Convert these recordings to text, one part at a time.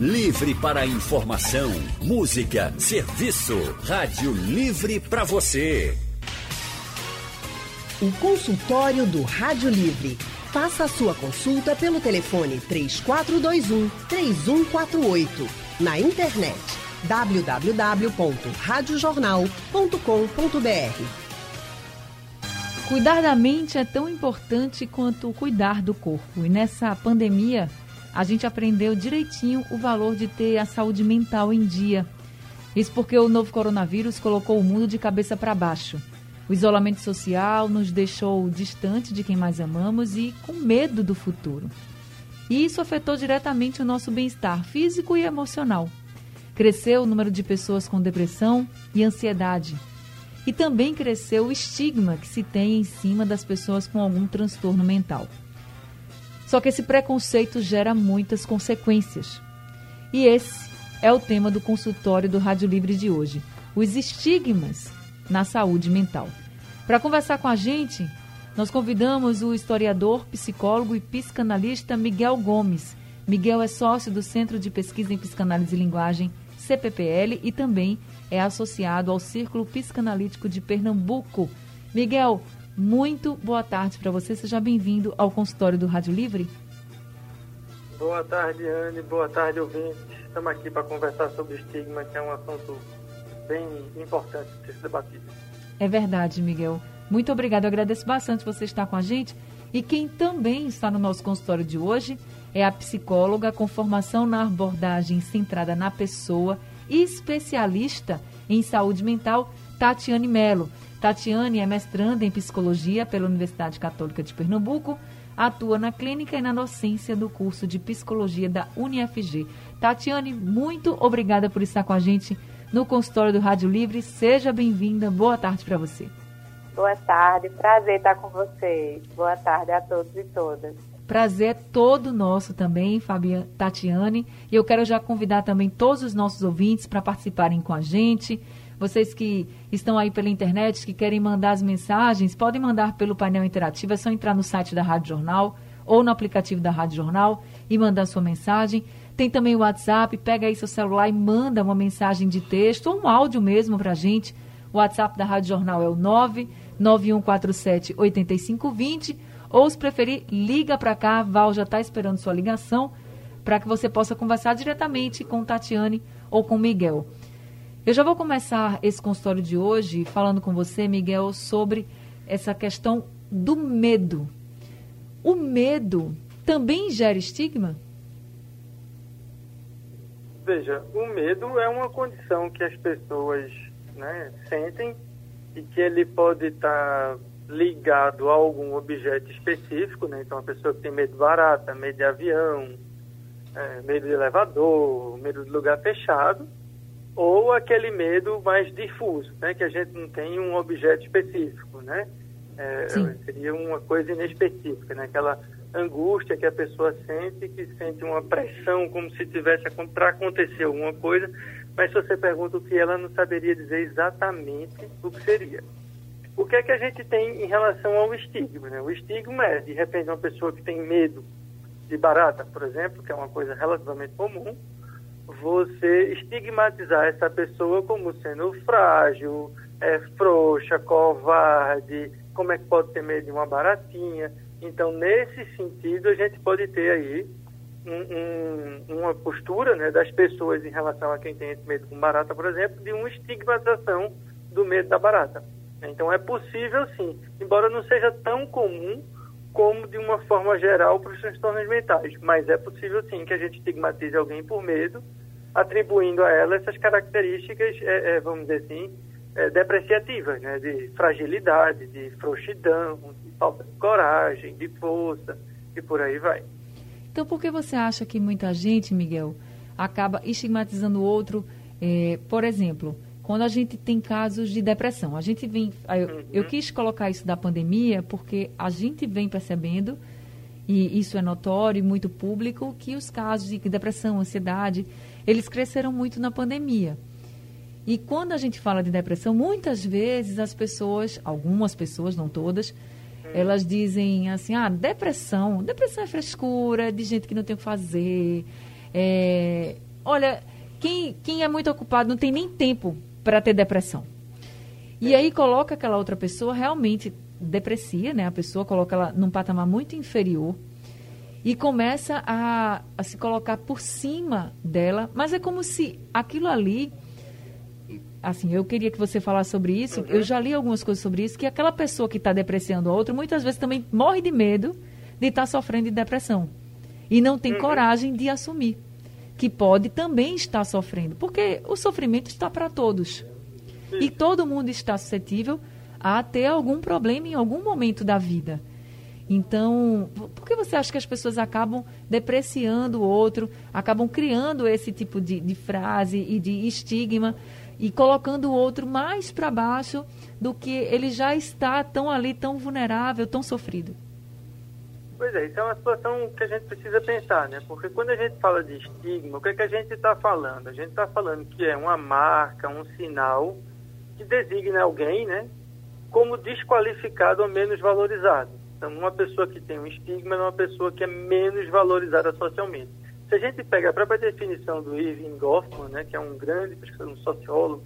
Livre para informação, música, serviço. Rádio Livre para você. O consultório do Rádio Livre. Faça a sua consulta pelo telefone 3421 3148. Na internet www.radiojornal.com.br. Cuidar da mente é tão importante quanto cuidar do corpo. E nessa pandemia, a gente aprendeu direitinho o valor de ter a saúde mental em dia. Isso porque o novo coronavírus colocou o mundo de cabeça para baixo. O isolamento social nos deixou distante de quem mais amamos e com medo do futuro. E isso afetou diretamente o nosso bem-estar físico e emocional. Cresceu o número de pessoas com depressão e ansiedade. E também cresceu o estigma que se tem em cima das pessoas com algum transtorno mental. Só que esse preconceito gera muitas consequências. E esse é o tema do consultório do Rádio Livre de hoje: os estigmas na saúde mental. Para conversar com a gente, nós convidamos o historiador, psicólogo e psicanalista Miguel Gomes. Miguel é sócio do Centro de Pesquisa em Psicanálise e Linguagem, CPPL, e também é associado ao Círculo Psicanalítico de Pernambuco. Miguel, muito boa tarde para você. Seja bem-vindo ao consultório do Rádio Livre. Boa tarde, Anne. Boa tarde, ouvintes. Estamos aqui para conversar sobre estigma, que é um assunto bem importante de ser debatido. É verdade, Miguel. Muito obrigado. Eu agradeço bastante você estar com a gente. E quem também está no nosso consultório de hoje é a psicóloga com formação na abordagem centrada na pessoa e especialista em saúde mental, Tatiane Melo. Tatiane é mestranda em psicologia pela Universidade Católica de Pernambuco, atua na clínica e na docência do curso de psicologia da UniFG. Tatiane, muito obrigada por estar com a gente no consultório do Rádio Livre. Seja bem-vinda. Boa tarde para você. Boa tarde, prazer estar com vocês. Boa tarde a todos e todas. Prazer é todo nosso também, Fabiana Tatiane. E eu quero já convidar também todos os nossos ouvintes para participarem com a gente. Vocês que estão aí pela internet, que querem mandar as mensagens, podem mandar pelo painel interativo. É só entrar no site da Rádio Jornal ou no aplicativo da Rádio Jornal e mandar sua mensagem. Tem também o WhatsApp, pega aí seu celular e manda uma mensagem de texto ou um áudio mesmo para a gente. O WhatsApp da Rádio Jornal é o 99147 8520. Ou, se preferir, liga para cá. Val já está esperando sua ligação para que você possa conversar diretamente com Tatiane ou com Miguel. Eu já vou começar esse consultório de hoje falando com você, Miguel, sobre essa questão do medo. O medo também gera estigma? Veja, o medo é uma condição que as pessoas né, sentem e que ele pode estar ligado a algum objeto específico, né? Então, a pessoa que tem medo de barata, medo de avião, é, medo de elevador, medo de lugar fechado, ou aquele medo mais difuso, né, que a gente não tem um objeto específico, né? É, seria uma coisa inespecífica, né? Aquela angústia que a pessoa sente, que sente uma pressão como se tivesse para acontecer alguma coisa, mas se você pergunta o que ela não saberia dizer exatamente o que seria. O que é que a gente tem em relação ao estigma? Né? O estigma é, de repente, uma pessoa que tem medo de barata, por exemplo, que é uma coisa relativamente comum, você estigmatizar essa pessoa como sendo frágil, é, frouxa, covarde, como é que pode ter medo de uma baratinha. Então, nesse sentido, a gente pode ter aí um, um, uma postura né, das pessoas em relação a quem tem esse medo com barata, por exemplo, de uma estigmatização do medo da barata. Então, é possível sim, embora não seja tão comum como de uma forma geral para os transtornos mentais, mas é possível sim que a gente estigmatize alguém por medo atribuindo a ela essas características, é, é, vamos dizer assim, é, depreciativas, né? de fragilidade, de frouxidão, de falta de coragem, de força e por aí vai. Então, por que você acha que muita gente, Miguel, acaba estigmatizando o outro? É, por exemplo, quando a gente tem casos de depressão, a gente vem. Eu, uhum. eu quis colocar isso da pandemia porque a gente vem percebendo e isso é notório e muito público, que os casos de depressão, ansiedade, eles cresceram muito na pandemia. E quando a gente fala de depressão, muitas vezes as pessoas, algumas pessoas, não todas, elas dizem assim, ah, depressão, depressão é frescura, de gente que não tem o que fazer, é, olha, quem, quem é muito ocupado não tem nem tempo para ter depressão. E aí coloca aquela outra pessoa realmente deprecia, né? A pessoa coloca ela num patamar muito inferior e começa a, a se colocar por cima dela, mas é como se aquilo ali assim, eu queria que você falasse sobre isso. Uhum. Eu já li algumas coisas sobre isso, que aquela pessoa que está depreciando a outra, muitas vezes também morre de medo de estar tá sofrendo de depressão. E não tem uhum. coragem de assumir que pode também estar sofrendo. Porque o sofrimento está para todos. E todo mundo está suscetível a ter algum problema em algum momento da vida. Então, por que você acha que as pessoas acabam depreciando o outro, acabam criando esse tipo de, de frase e de estigma e colocando o outro mais para baixo do que ele já está tão ali, tão vulnerável, tão sofrido? Pois é, isso é uma situação que a gente precisa pensar, né? Porque quando a gente fala de estigma, o que, é que a gente está falando? A gente está falando que é uma marca, um sinal que designa alguém, né? Como desqualificado ou menos valorizado. Então, uma pessoa que tem um estigma é uma pessoa que é menos valorizada socialmente. Se a gente pega a própria definição do Irving Goffman, né, que é um grande um sociólogo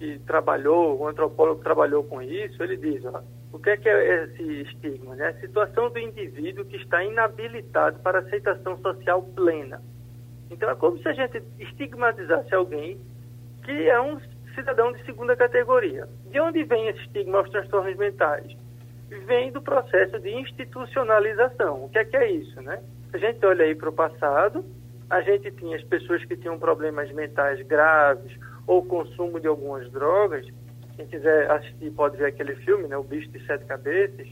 que trabalhou, um antropólogo que trabalhou com isso, ele diz, ó, o que é, que é esse estigma? Né? A situação do indivíduo que está inabilitado para aceitação social plena. Então é como se a gente estigmatizasse alguém que é um cidadão de segunda categoria. De onde vem esse estigma aos transtornos mentais? vem do processo de institucionalização. O que é que é isso, né? A gente olha aí para o passado, a gente tinha as pessoas que tinham problemas mentais graves ou consumo de algumas drogas. Quem quiser assistir pode ver aquele filme, né? O Bicho de Sete Cabeças.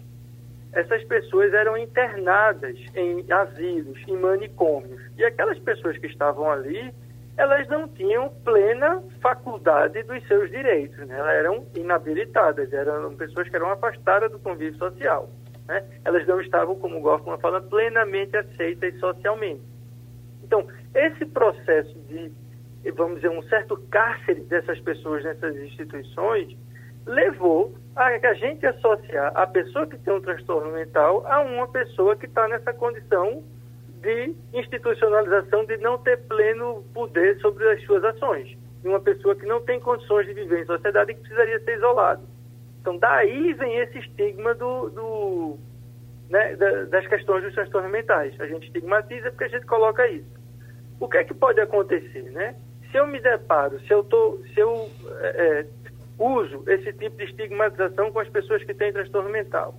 Essas pessoas eram internadas em asilos, em manicômios. E aquelas pessoas que estavam ali elas não tinham plena faculdade dos seus direitos, né? elas eram inabilitadas, eram pessoas que eram afastadas do convívio social. Né? Elas não estavam, como o Goffman fala, plenamente aceitas socialmente. Então, esse processo de, vamos dizer, um certo cárcere dessas pessoas nessas instituições levou a, a gente associar a pessoa que tem um transtorno mental a uma pessoa que está nessa condição de institucionalização de não ter pleno poder sobre as suas ações. Uma pessoa que não tem condições de viver em sociedade e que precisaria ser isolado. Então, daí vem esse estigma do, do né, das questões dos transtornos mentais. A gente estigmatiza porque a gente coloca isso. O que é que pode acontecer, né? Se eu me deparo, se eu, tô, se eu é, é uso esse tipo de estigmatização com as pessoas que têm transtorno mental,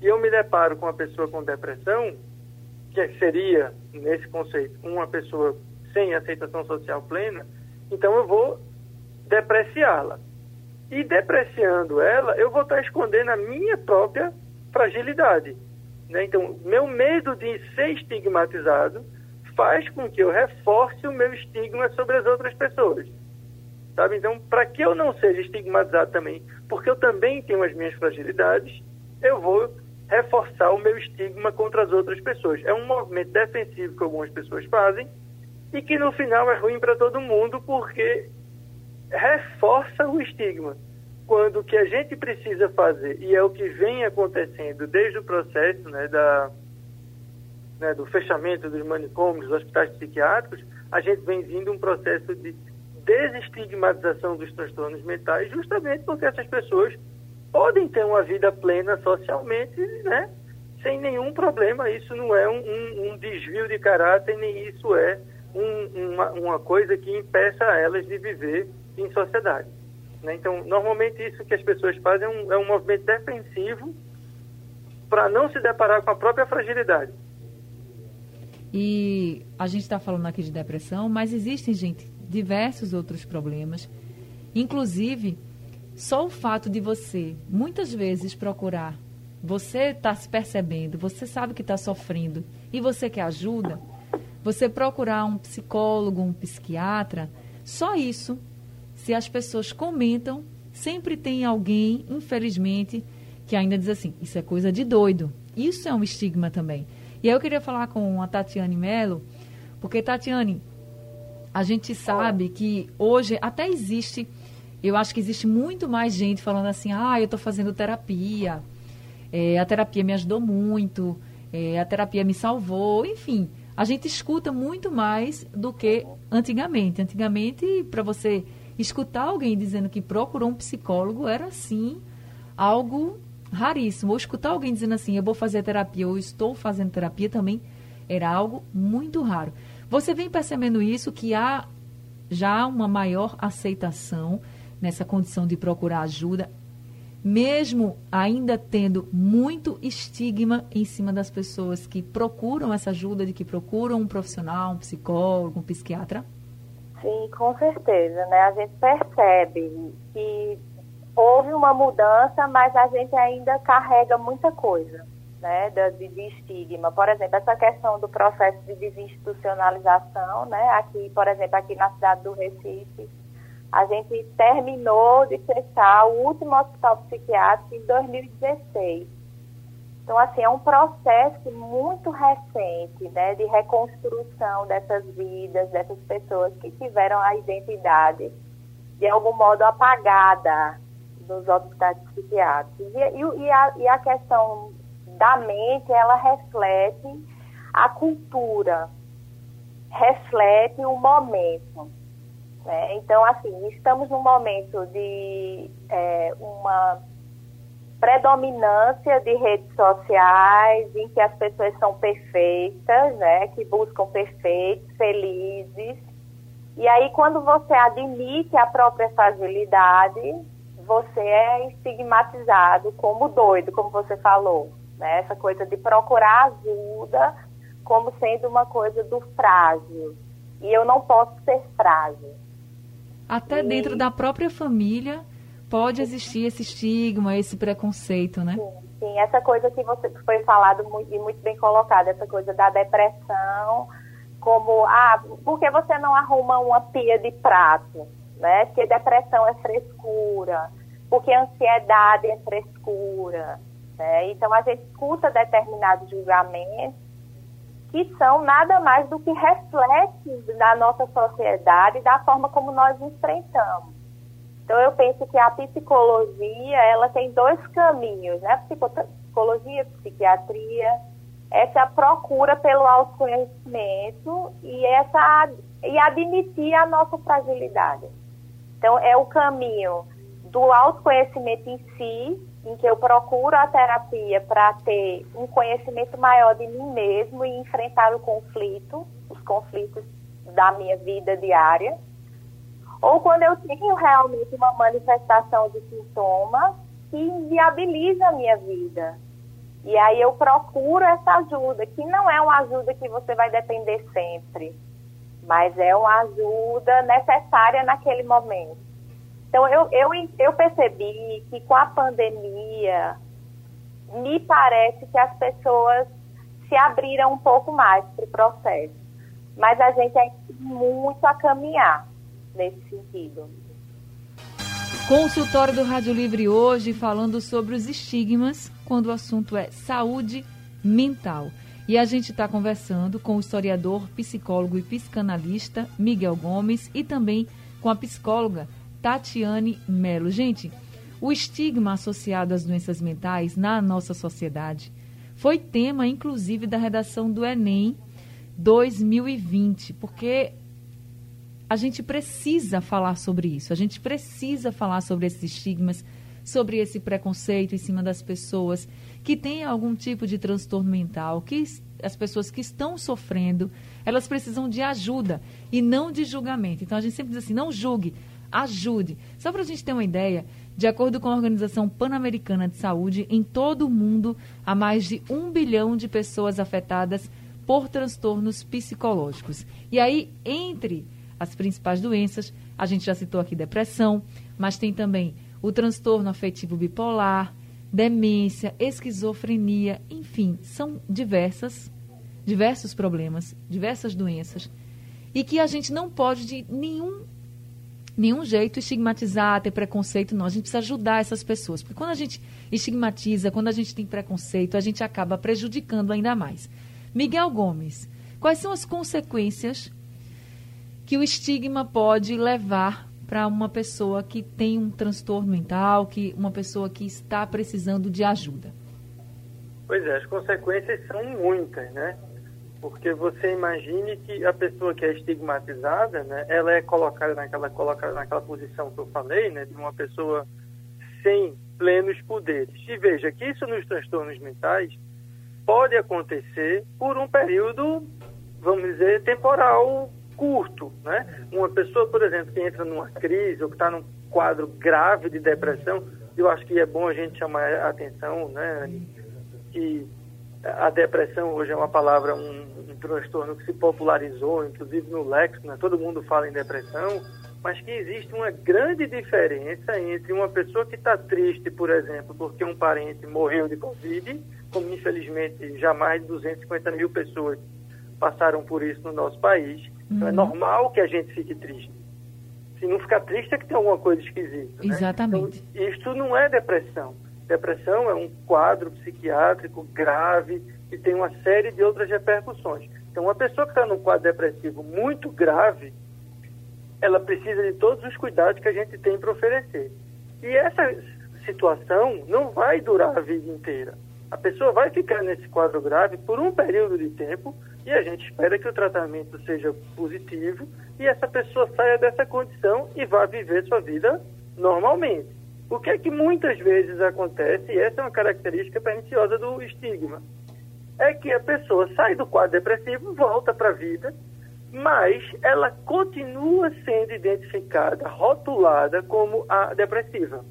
e eu me deparo com uma pessoa com depressão, que seria, nesse conceito, uma pessoa sem aceitação social plena, então eu vou depreciá-la. E depreciando ela, eu vou estar escondendo a minha própria fragilidade. Né? Então, meu medo de ser estigmatizado faz com que eu reforce o meu estigma sobre as outras pessoas. Sabe? Então, para que eu não seja estigmatizado também, porque eu também tenho as minhas fragilidades, eu vou reforçar o meu estigma contra as outras pessoas. É um movimento defensivo que algumas pessoas fazem e que no final é ruim para todo mundo porque reforça o estigma. Quando o que a gente precisa fazer, e é o que vem acontecendo desde o processo né, da, né, do fechamento dos manicômios, dos hospitais psiquiátricos, a gente vem vindo um processo de desestigmatização dos transtornos mentais, justamente porque essas pessoas podem ter uma vida plena socialmente, né? Sem nenhum problema. Isso não é um, um, um desvio de caráter, nem isso é um, uma, uma, coisa que impeça elas de viver em sociedade. Né? Então, normalmente isso que as pessoas fazem é um, é um movimento defensivo para não se deparar com a própria fragilidade. E a gente está falando aqui de depressão, mas existem, gente, diversos outros problemas, inclusive só o fato de você, muitas vezes, procurar, você está se percebendo, você sabe que está sofrendo e você quer ajuda, você procurar um psicólogo, um psiquiatra, só isso, se as pessoas comentam, sempre tem alguém, infelizmente, que ainda diz assim: isso é coisa de doido. Isso é um estigma também. E aí eu queria falar com a Tatiane Mello, porque, Tatiane, a gente sabe que hoje até existe eu acho que existe muito mais gente falando assim, ah, eu estou fazendo terapia, é, a terapia me ajudou muito, é, a terapia me salvou, enfim. a gente escuta muito mais do que antigamente. Antigamente, para você escutar alguém dizendo que procurou um psicólogo era assim algo raríssimo. Ou escutar alguém dizendo assim, eu vou fazer terapia ou estou fazendo terapia também era algo muito raro. Você vem percebendo isso que há já uma maior aceitação nessa condição de procurar ajuda, mesmo ainda tendo muito estigma em cima das pessoas que procuram essa ajuda, de que procuram um profissional, um psicólogo, um psiquiatra? Sim, com certeza, né? A gente percebe que houve uma mudança, mas a gente ainda carrega muita coisa, né, de, de, estigma. Por exemplo, essa questão do processo de desinstitucionalização, né, aqui, por exemplo, aqui na cidade do Recife, a gente terminou de fechar o último hospital psiquiátrico em 2016. Então, assim, é um processo muito recente, né, de reconstrução dessas vidas, dessas pessoas que tiveram a identidade de algum modo apagada nos hospitais psiquiátricos. E, e, e, a, e a questão da mente, ela reflete a cultura, reflete o momento. Né? Então, assim, estamos num momento de é, uma predominância de redes sociais em que as pessoas são perfeitas, né, que buscam perfeitos, felizes. E aí quando você admite a própria fragilidade, você é estigmatizado como doido, como você falou, né? Essa coisa de procurar ajuda como sendo uma coisa do frágil. E eu não posso ser frágil. Até e... dentro da própria família pode existir esse estigma, esse preconceito, né? Sim, sim. essa coisa que você foi falado muito, e muito bem colocada, essa coisa da depressão, como, ah, por que você não arruma uma pia de prato? Né? Porque depressão é frescura, porque ansiedade é frescura. Né? Então a gente escuta determinados julgamentos que são nada mais do que reflexos da nossa sociedade, da forma como nós enfrentamos. Então eu penso que a psicologia, ela tem dois caminhos, né? Psicologia, psiquiatria, essa procura pelo autoconhecimento e essa e admitir a nossa fragilidade. Então é o caminho do autoconhecimento em si, em que eu procuro a terapia para ter um conhecimento maior de mim mesmo e enfrentar o conflito, os conflitos da minha vida diária ou quando eu tenho realmente uma manifestação de sintoma que inviabiliza a minha vida. E aí eu procuro essa ajuda, que não é uma ajuda que você vai depender sempre, mas é uma ajuda necessária naquele momento. Então eu, eu, eu percebi que com a pandemia, me parece que as pessoas se abriram um pouco mais para o processo. Mas a gente tem muito a caminhar nesse sentido. Consultório do Rádio Livre hoje falando sobre os estigmas quando o assunto é saúde mental. E a gente está conversando com o historiador, psicólogo e psicanalista Miguel Gomes e também com a psicóloga Tatiane Melo. Gente, o estigma associado às doenças mentais na nossa sociedade foi tema, inclusive, da redação do Enem 2020, porque a gente precisa falar sobre isso, a gente precisa falar sobre esses estigmas, sobre esse preconceito em cima das pessoas que têm algum tipo de transtorno mental, que as pessoas que estão sofrendo, elas precisam de ajuda e não de julgamento. Então a gente sempre diz assim, não julgue, ajude. Só para a gente ter uma ideia, de acordo com a Organização Pan-Americana de Saúde, em todo o mundo há mais de um bilhão de pessoas afetadas por transtornos psicológicos. E aí, entre as principais doenças. A gente já citou aqui depressão, mas tem também o transtorno afetivo bipolar, demência, esquizofrenia, enfim, são diversas, diversos problemas, diversas doenças e que a gente não pode de nenhum nenhum jeito estigmatizar, ter preconceito, não. A gente precisa ajudar essas pessoas. Porque quando a gente estigmatiza, quando a gente tem preconceito, a gente acaba prejudicando ainda mais. Miguel Gomes, quais são as consequências que o estigma pode levar para uma pessoa que tem um transtorno mental, que uma pessoa que está precisando de ajuda? Pois é, as consequências são muitas, né? Porque você imagine que a pessoa que é estigmatizada, né, ela é colocada naquela, colocada naquela posição que eu falei, né, de uma pessoa sem plenos poderes. E veja que isso nos transtornos mentais pode acontecer por um período, vamos dizer, temporal curto, né? Uma pessoa, por exemplo, que entra numa crise ou que está num quadro grave de depressão, eu acho que é bom a gente chamar a atenção, né? Que a depressão hoje é uma palavra, um, um transtorno que se popularizou, inclusive no léxico, né? todo mundo fala em depressão, mas que existe uma grande diferença entre uma pessoa que está triste, por exemplo, porque um parente morreu de Covid, como infelizmente já mais de 250 mil pessoas passaram por isso no nosso país. Uhum. Então é uhum. normal que a gente fique triste. Se não ficar triste é que tem alguma coisa esquisita. Né? Exatamente. Então, isso não é depressão. Depressão é um quadro psiquiátrico grave e tem uma série de outras repercussões. Então, uma pessoa que está num quadro depressivo muito grave, ela precisa de todos os cuidados que a gente tem para oferecer. E essa situação não vai durar a vida inteira. A pessoa vai ficar nesse quadro grave por um período de tempo e a gente espera que o tratamento seja positivo e essa pessoa saia dessa condição e vá viver sua vida normalmente. O que é que muitas vezes acontece, e essa é uma característica perniciosa do estigma, é que a pessoa sai do quadro depressivo, volta para a vida, mas ela continua sendo identificada, rotulada como a depressiva.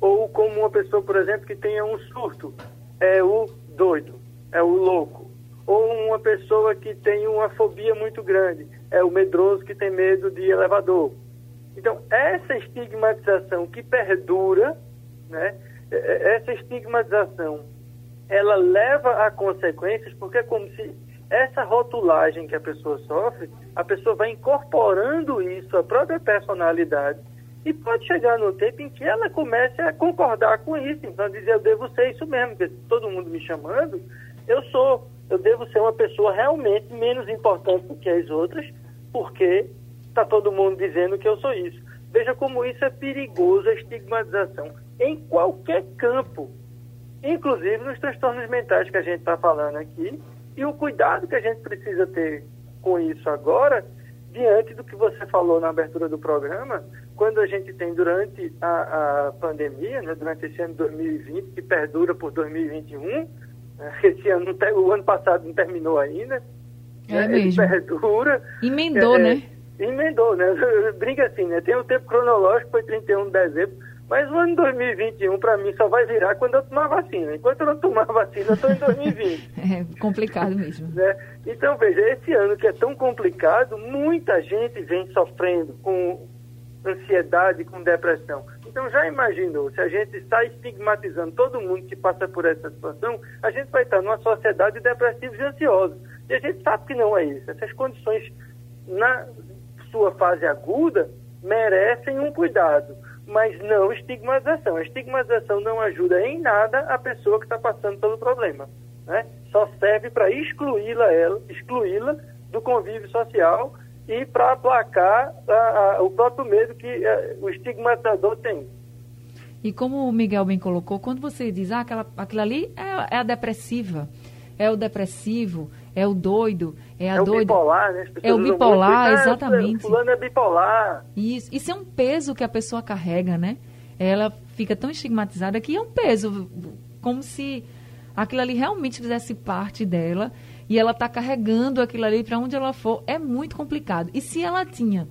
Ou como uma pessoa, por exemplo, que tenha um surto, é o doido, é o louco. Ou uma pessoa que tem uma fobia muito grande, é o medroso que tem medo de elevador. Então, essa estigmatização que perdura, né, é, é, essa estigmatização, ela leva a consequências, porque é como se essa rotulagem que a pessoa sofre, a pessoa vai incorporando isso à própria personalidade e pode chegar no tempo em que ela comece a concordar com isso. Então, dizer, eu devo ser isso mesmo, porque todo mundo me chamando, eu sou, eu devo ser uma pessoa realmente menos importante do que as outras, porque está todo mundo dizendo que eu sou isso. Veja como isso é perigoso, a estigmatização, em qualquer campo, inclusive nos transtornos mentais que a gente está falando aqui, e o cuidado que a gente precisa ter com isso agora, diante do que você falou na abertura do programa, quando a gente tem durante a, a pandemia, né, durante esse ano de 2020, que perdura por 2021, né, esse ano, o ano passado não terminou ainda, é né, mesmo. ele perdura. Emendou, é, né? Emendou, né? Brinca assim, né? Tem o tempo cronológico, foi 31 de dezembro, mas o ano 2021 para mim só vai virar quando eu tomar vacina. Enquanto eu não tomar vacina, eu estou em 2020. é complicado mesmo. Né? Então, veja, esse ano que é tão complicado, muita gente vem sofrendo com ansiedade, com depressão. Então, já imaginou, se a gente está estigmatizando todo mundo que passa por essa situação, a gente vai estar numa sociedade de depressivos e ansiosos. E a gente sabe que não é isso. Essas condições, na sua fase aguda, merecem um cuidado, mas não estigmatização. A estigmatização não ajuda em nada a pessoa que está passando pelo problema. Né? Só serve para excluí-la excluí-la do convívio social e para aplacar a, a, o próprio medo que a, eh, o estigmatizador tem. E como o Miguel bem colocou, quando você diz ah, aquela, aquilo ali é, é a depressiva, é o depressivo, é o doido, é a é doida. O bipolar, né? É o bipolar, muito, ah, exatamente. Fulano é bipolar. Isso, isso é um peso que a pessoa carrega, né? Ela fica tão estigmatizada que é um peso, como se aquilo ali realmente fizesse parte dela e ela está carregando aquilo ali para onde ela for, é muito complicado. E se ela tinha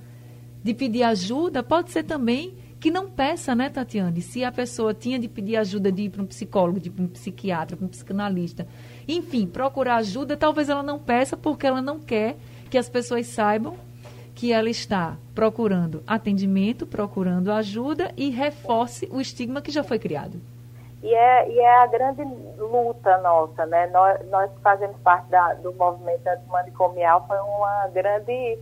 de pedir ajuda, pode ser também que não peça, né, Tatiane? Se a pessoa tinha de pedir ajuda de ir para um psicólogo, de ir para um psiquiatra, para um psicanalista, enfim, procurar ajuda, talvez ela não peça porque ela não quer que as pessoas saibam que ela está procurando atendimento, procurando ajuda e reforce o estigma que já foi criado. E é, e é a grande luta nossa, né? Nós, nós fazemos parte da, do movimento antimanicomial, foi uma grande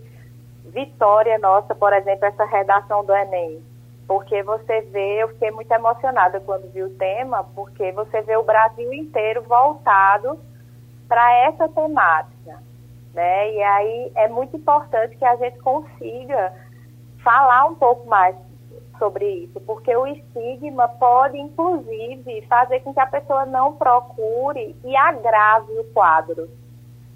vitória nossa, por exemplo, essa redação do Enem. Porque você vê, eu fiquei muito emocionada quando vi o tema, porque você vê o Brasil inteiro voltado para essa temática. Né? E aí é muito importante que a gente consiga falar um pouco mais sobre isso, porque o estigma pode, inclusive, fazer com que a pessoa não procure e agrave o quadro.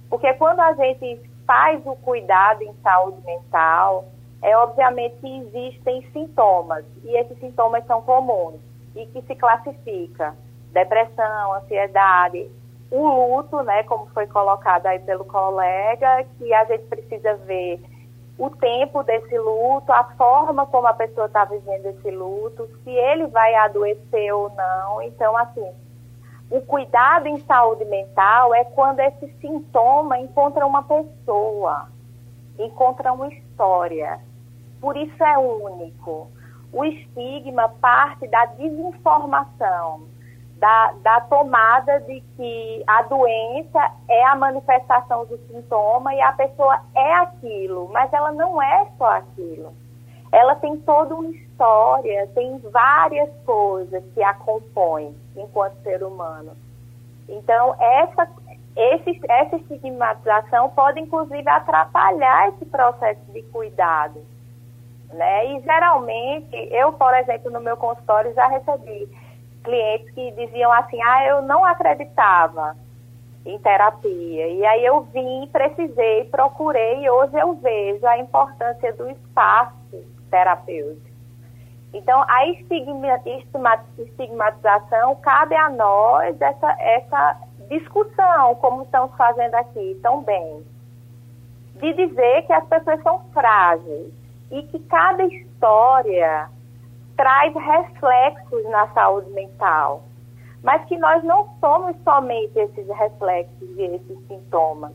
Porque quando a gente faz o cuidado em saúde mental, é obviamente que existem sintomas, e esses sintomas são comuns, e que se classifica depressão, ansiedade, o luto, né, como foi colocado aí pelo colega, que a gente precisa ver o tempo desse luto, a forma como a pessoa está vivendo esse luto, se ele vai adoecer ou não. Então, assim, o cuidado em saúde mental é quando esse sintoma encontra uma pessoa, encontra uma história. Por isso é único. O estigma parte da desinformação da, da tomada de que a doença é a manifestação do sintoma e a pessoa é aquilo, mas ela não é só aquilo. Ela tem toda uma história, tem várias coisas que a compõem enquanto ser humano. Então, essa, esse, essa estigmatização pode, inclusive, atrapalhar esse processo de cuidado. Né? E, geralmente, eu, por exemplo, no meu consultório já recebi clientes que diziam assim, ah, eu não acreditava em terapia. E aí eu vim, precisei, procurei e hoje eu vejo a importância do espaço terapêutico. Então, a estigmatização cabe a nós essa, essa discussão, como estamos fazendo aqui tão bem, de dizer que as pessoas são frágeis e que cada história traz reflexos na saúde mental, mas que nós não somos somente esses reflexos e esses sintomas.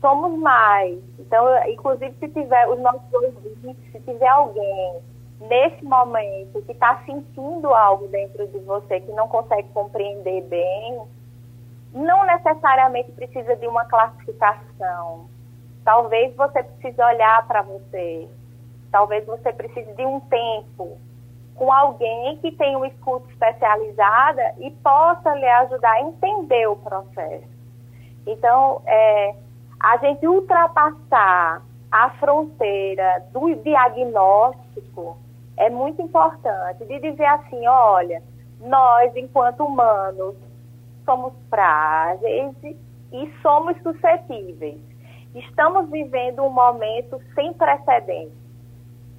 Somos mais. Então, inclusive, se tiver os nossos ouvintes, se tiver alguém nesse momento que está sentindo algo dentro de você que não consegue compreender bem, não necessariamente precisa de uma classificação. Talvez você precise olhar para você. Talvez você precise de um tempo com alguém que tenha uma escuta especializada e possa lhe ajudar a entender o processo. Então, é, a gente ultrapassar a fronteira do diagnóstico é muito importante, de dizer assim, olha, nós, enquanto humanos, somos frágeis e somos suscetíveis. Estamos vivendo um momento sem precedentes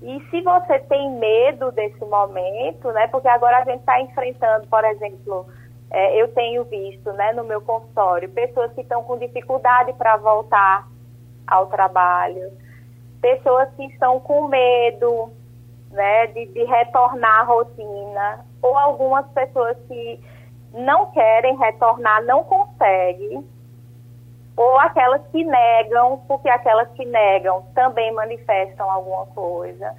e se você tem medo desse momento, né? Porque agora a gente está enfrentando, por exemplo, é, eu tenho visto, né, no meu consultório, pessoas que estão com dificuldade para voltar ao trabalho, pessoas que estão com medo, né, de, de retornar à rotina, ou algumas pessoas que não querem retornar, não conseguem, ou aquelas que negam, porque aquelas que negam também manifestam alguma coisa.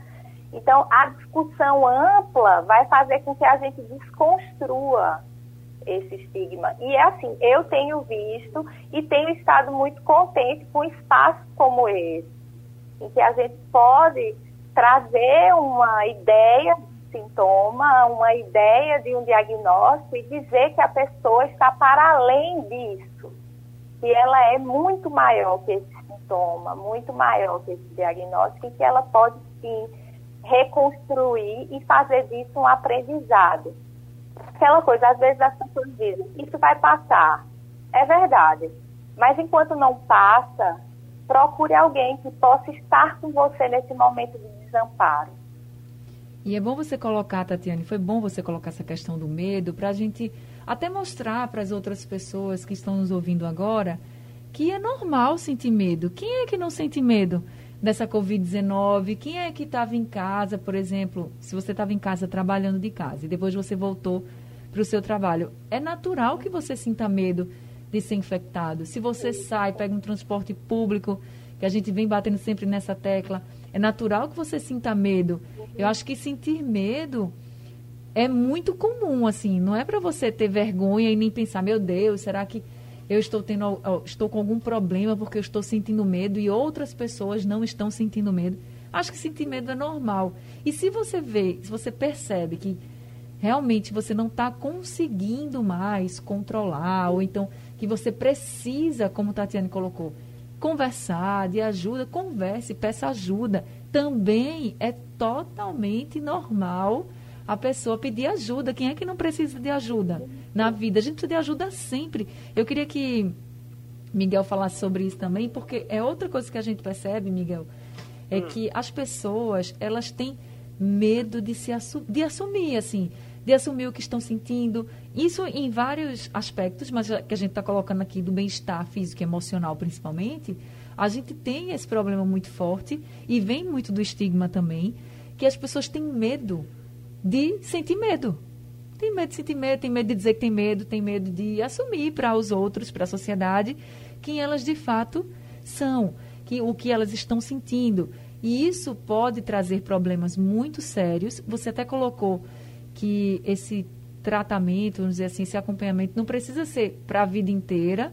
Então, a discussão ampla vai fazer com que a gente desconstrua esse estigma. E é assim, eu tenho visto e tenho estado muito contente com espaços como esse, em que a gente pode trazer uma ideia de sintoma, uma ideia de um diagnóstico e dizer que a pessoa está para além disso que ela é muito maior que esse sintoma, muito maior que esse diagnóstico e que ela pode sim reconstruir e fazer disso um aprendizado. Aquela coisa, às vezes as pessoas dizem, isso vai passar. É verdade. Mas enquanto não passa, procure alguém que possa estar com você nesse momento de desamparo. E é bom você colocar, Tatiane, foi bom você colocar essa questão do medo para a gente até mostrar para as outras pessoas que estão nos ouvindo agora que é normal sentir medo. Quem é que não sente medo dessa Covid-19? Quem é que estava em casa, por exemplo, se você estava em casa trabalhando de casa e depois você voltou para o seu trabalho? É natural que você sinta medo de ser infectado. Se você sai, pega um transporte público, que a gente vem batendo sempre nessa tecla, é natural que você sinta medo. Eu acho que sentir medo é muito comum, assim, não é para você ter vergonha e nem pensar, meu Deus, será que eu estou tendo estou com algum problema porque eu estou sentindo medo e outras pessoas não estão sentindo medo. Acho que sentir medo é normal. E se você vê, se você percebe que realmente você não está conseguindo mais controlar, ou então que você precisa, como Tatiane colocou, conversar, de ajuda, converse, peça ajuda. Também é totalmente normal a pessoa pedir ajuda. Quem é que não precisa de ajuda na vida? A gente precisa de ajuda sempre. Eu queria que Miguel falasse sobre isso também, porque é outra coisa que a gente percebe, Miguel, é hum. que as pessoas, elas têm medo de se assu de assumir, assim, de assumir o que estão sentindo. Isso em vários aspectos, mas que a gente está colocando aqui do bem-estar físico e emocional, principalmente, a gente tem esse problema muito forte e vem muito do estigma também, que as pessoas têm medo de sentir medo. Tem medo de sentir medo, tem medo de dizer que tem medo, tem medo de assumir para os outros, para a sociedade, quem elas de fato são, que, o que elas estão sentindo. E isso pode trazer problemas muito sérios. Você até colocou que esse tratamento, vamos dizer assim, esse acompanhamento não precisa ser para a vida inteira.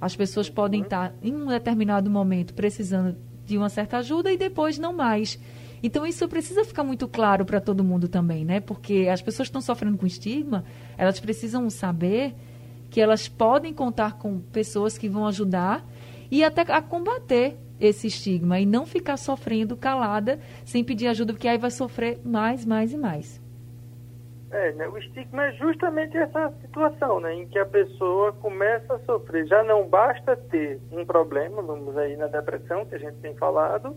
As pessoas podem uhum. estar em um determinado momento precisando de uma certa ajuda e depois não mais. Então isso precisa ficar muito claro para todo mundo também, né? Porque as pessoas estão sofrendo com estigma, elas precisam saber que elas podem contar com pessoas que vão ajudar e até a combater esse estigma e não ficar sofrendo calada sem pedir ajuda, porque aí vai sofrer mais, mais e mais. É, né? o estigma é justamente essa situação, né, em que a pessoa começa a sofrer. Já não basta ter um problema, vamos aí na depressão, que a gente tem falado,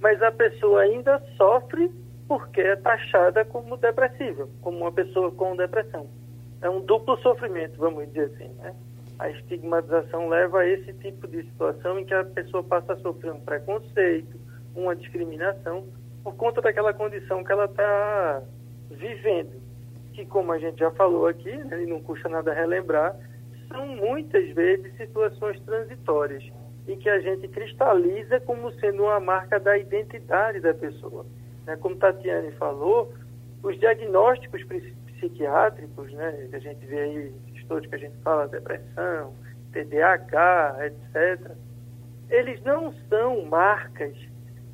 mas a pessoa ainda sofre porque é taxada como depressiva, como uma pessoa com depressão. É um duplo sofrimento, vamos dizer assim, né? a estigmatização leva a esse tipo de situação em que a pessoa passa a sofrer um preconceito, uma discriminação, por conta daquela condição que ela está vivendo. Que, como a gente já falou aqui, né, e não custa nada relembrar, são muitas vezes situações transitórias e que a gente cristaliza como sendo uma marca da identidade da pessoa. Né? Como Tatiane falou, os diagnósticos psiquiátricos, né, que a gente vê aí transtornos que a gente fala, depressão, TDAH, etc., eles não são marcas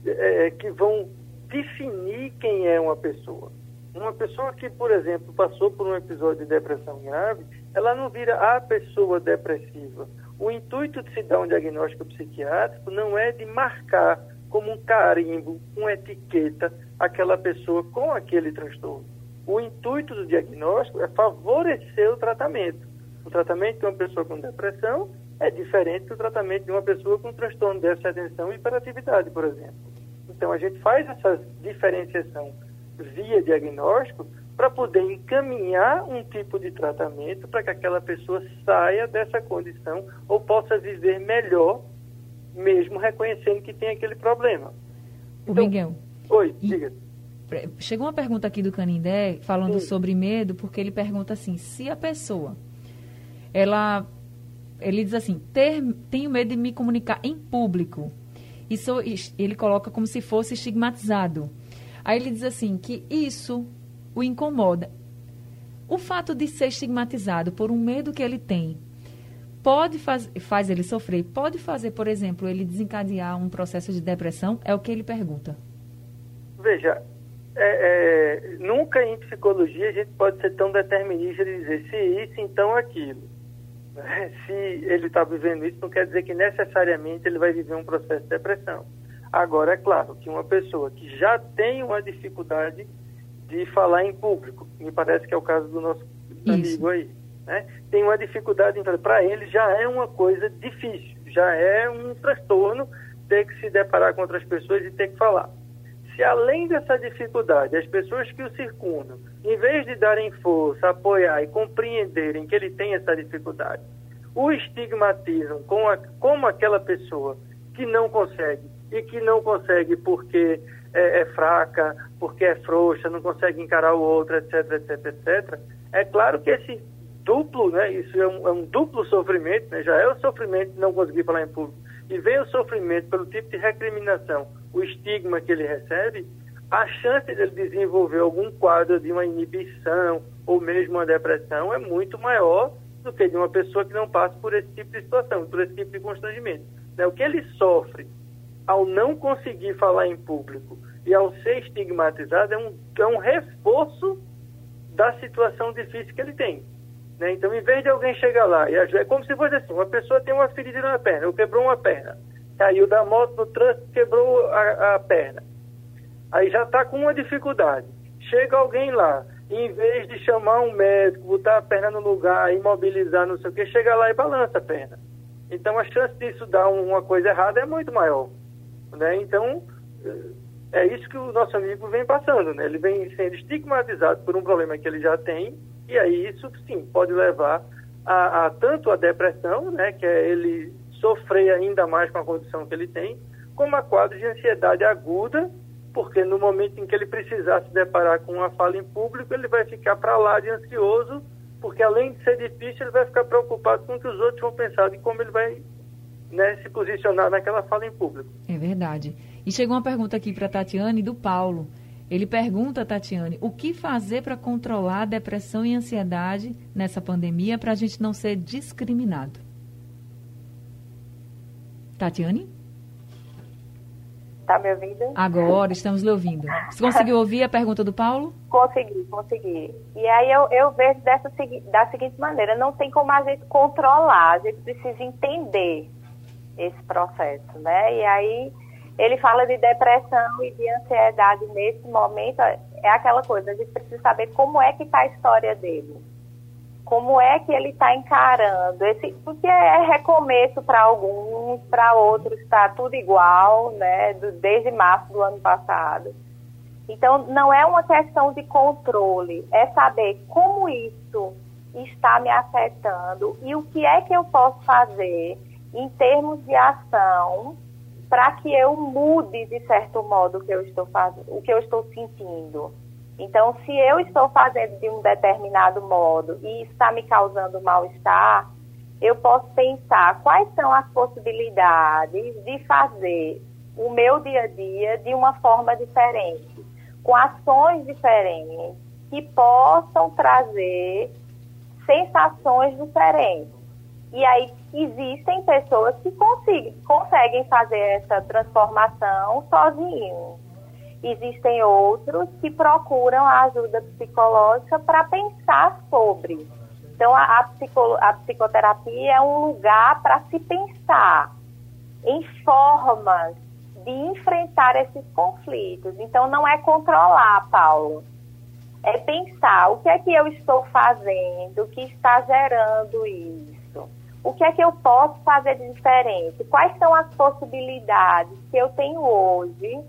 é, que vão definir quem é uma pessoa. Uma pessoa que, por exemplo, passou por um episódio de depressão grave, ela não vira a pessoa depressiva. O intuito de se dar um diagnóstico psiquiátrico não é de marcar como um carimbo, uma etiqueta, aquela pessoa com aquele transtorno. O intuito do diagnóstico é favorecer o tratamento. O tratamento de uma pessoa com depressão é diferente do tratamento de uma pessoa com transtorno de atenção e hiperatividade, por exemplo. Então, a gente faz essa diferenciação via diagnóstico para poder encaminhar um tipo de tratamento para que aquela pessoa saia dessa condição ou possa viver melhor, mesmo reconhecendo que tem aquele problema. O então, Miguel. Oi, diga. Chegou uma pergunta aqui do Canindé falando Sim. sobre medo, porque ele pergunta assim: se a pessoa ela ele diz assim: ter, tenho medo de me comunicar em público. Isso ele coloca como se fosse estigmatizado. Aí ele diz assim que isso o incomoda. O fato de ser estigmatizado por um medo que ele tem pode faz, faz ele sofrer, pode fazer, por exemplo, ele desencadear um processo de depressão? É o que ele pergunta. Veja, é, é, nunca em psicologia a gente pode ser tão determinista de dizer se isso, então aquilo. Se ele está vivendo isso, não quer dizer que necessariamente ele vai viver um processo de depressão. Agora, é claro que uma pessoa que já tem uma dificuldade de falar em público, me parece que é o caso do nosso isso. amigo aí, né? tem uma dificuldade, para ele já é uma coisa difícil, já é um transtorno ter que se deparar com outras pessoas e ter que falar. Se além dessa dificuldade, as pessoas que o circundam, em vez de darem força, apoiar e compreenderem que ele tem essa dificuldade, o estigmatizam como, a, como aquela pessoa que não consegue e que não consegue porque é, é, fraca, porque é frouxa, não consegue encarar o outro, etc, etc, etc. É claro que esse duplo, né, isso é um, é um duplo sofrimento, né, já é o sofrimento de não conseguir falar em público, e vem o sofrimento pelo tipo de recriminação o estigma que ele recebe, a chance dele desenvolver algum quadro de uma inibição ou mesmo uma depressão é muito maior do que de uma pessoa que não passa por esse tipo de situação, por esse tipo de constrangimento. Né? O que ele sofre ao não conseguir falar em público e ao ser estigmatizado é um, é um reforço da situação difícil que ele tem. Né? Então, em vez de alguém chegar lá, e é como se fosse assim, uma pessoa tem uma ferida na perna, ou quebrou uma perna caiu da moto no trânsito, quebrou a, a perna. Aí já está com uma dificuldade. Chega alguém lá, em vez de chamar um médico, botar a perna no lugar, imobilizar, não sei o que, chega lá e balança a perna. Então a chance disso dar uma coisa errada é muito maior. Né? Então é isso que o nosso amigo vem passando, né? Ele vem sendo estigmatizado por um problema que ele já tem e aí isso sim pode levar a, a tanto a depressão, né? Que é ele sofrer ainda mais com a condição que ele tem, como a quadro de ansiedade aguda, porque no momento em que ele precisar se deparar com uma fala em público, ele vai ficar para lá de ansioso, porque além de ser difícil, ele vai ficar preocupado com o que os outros vão pensar e como ele vai né, se posicionar naquela fala em público. É verdade. E chegou uma pergunta aqui para Tatiane do Paulo. Ele pergunta, Tatiane, o que fazer para controlar a depressão e ansiedade nessa pandemia para a gente não ser discriminado? Tatiane? Está me ouvindo? Agora estamos lhe ouvindo. Você conseguiu ouvir a pergunta do Paulo? Consegui, consegui. E aí eu, eu vejo dessa, da seguinte maneira, não tem como a gente controlar, a gente precisa entender esse processo, né? E aí ele fala de depressão e de ansiedade nesse momento, é aquela coisa, a gente precisa saber como é que está a história dele. Como é que ele está encarando esse, porque é recomeço para alguns, para outros está tudo igual, né, do, desde março do ano passado. Então, não é uma questão de controle, é saber como isso está me afetando e o que é que eu posso fazer em termos de ação para que eu mude de certo modo o que eu estou fazendo, o que eu estou sentindo. Então, se eu estou fazendo de um determinado modo e está me causando mal-estar, eu posso pensar quais são as possibilidades de fazer o meu dia a dia de uma forma diferente, com ações diferentes que possam trazer sensações diferentes. E aí existem pessoas que conseguem, fazer essa transformação sozinhos. Existem outros que procuram a ajuda psicológica para pensar sobre. Então, a, a, a psicoterapia é um lugar para se pensar em formas de enfrentar esses conflitos. Então, não é controlar, Paulo. É pensar o que é que eu estou fazendo que está gerando isso o que é que eu posso fazer de diferente? Quais são as possibilidades que eu tenho hoje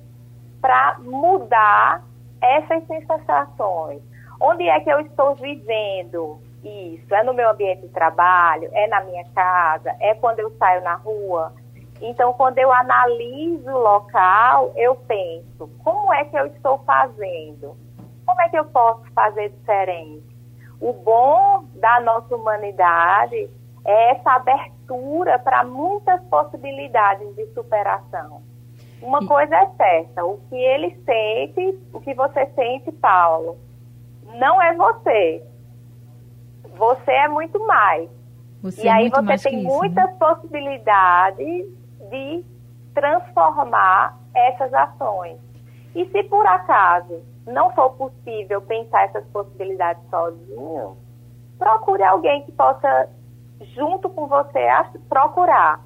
para mudar essas sensações? Onde é que eu estou vivendo isso? É no meu ambiente de trabalho? É na minha casa? É quando eu saio na rua? Então, quando eu analiso o local, eu penso: como é que eu estou fazendo? Como é que eu posso fazer diferente? O bom da nossa humanidade é essa abertura para muitas possibilidades de superação. Uma e... coisa é certa, o que ele sente, o que você sente, Paulo, não é você. Você é muito mais. Você e é aí você tem isso, muitas né? possibilidades de transformar essas ações. E se por acaso não for possível pensar essas possibilidades sozinho, procure alguém que possa junto com você a procurar.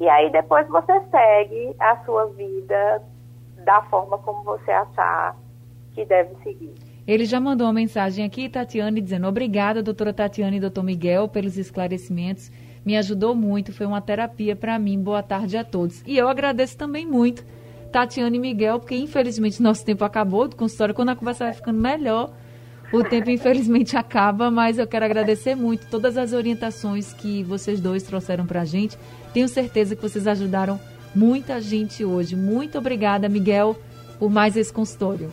E aí depois você segue a sua vida da forma como você achar que deve seguir. Ele já mandou uma mensagem aqui, Tatiane, dizendo: Obrigada, doutora Tatiane e doutor Miguel, pelos esclarecimentos. Me ajudou muito, foi uma terapia para mim. Boa tarde a todos. E eu agradeço também muito, Tatiane e Miguel, porque infelizmente nosso tempo acabou com história. Quando a conversa vai ficando melhor, o tempo, infelizmente, acaba, mas eu quero agradecer muito todas as orientações que vocês dois trouxeram para a gente. Tenho certeza que vocês ajudaram muita gente hoje. Muito obrigada, Miguel, por mais esse consultório.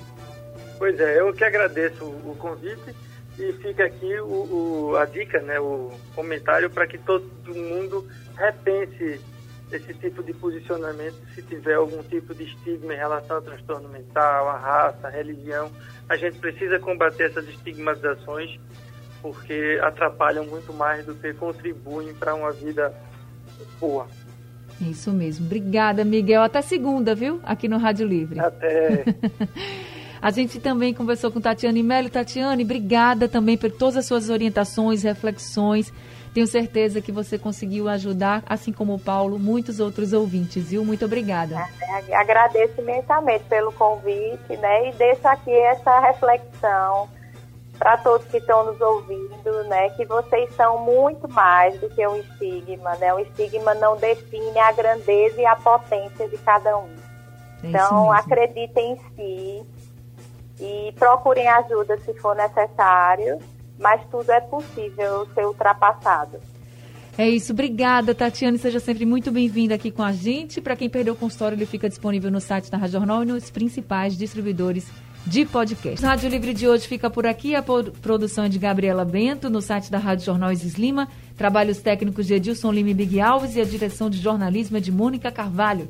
Pois é, eu que agradeço o convite e fica aqui o, o, a dica, né, o comentário para que todo mundo repense esse tipo de posicionamento se tiver algum tipo de estigma em relação ao transtorno mental, a raça, a religião. A gente precisa combater essas estigmatizações porque atrapalham muito mais do que contribuem para uma vida boa. Isso mesmo. Obrigada, Miguel. Até segunda, viu? Aqui no Rádio Livre. Até. A gente também conversou com Tatiane Melo. Tatiane, obrigada também por todas as suas orientações, reflexões. Tenho certeza que você conseguiu ajudar, assim como o Paulo, muitos outros ouvintes, viu? Muito obrigada. Agradeço imensamente pelo convite, né? E deixo aqui essa reflexão para todos que estão nos ouvindo, né, que vocês são muito mais do que um estigma, né? Um estigma não define a grandeza e a potência de cada um. É então, acreditem em si e procurem ajuda se for necessário, mas tudo é possível ser ultrapassado. É isso, obrigada, Tatiane. Seja sempre muito bem-vinda aqui com a gente. Para quem perdeu o consultório, ele fica disponível no site da Rádio Jornal e nos principais distribuidores de podcast. Rádio Livre de hoje fica por aqui. A produção é de Gabriela Bento, no site da Rádio Jornal Isis Lima. Trabalhos técnicos de Edilson Lima e Big Alves e a direção de jornalismo é de Mônica Carvalho.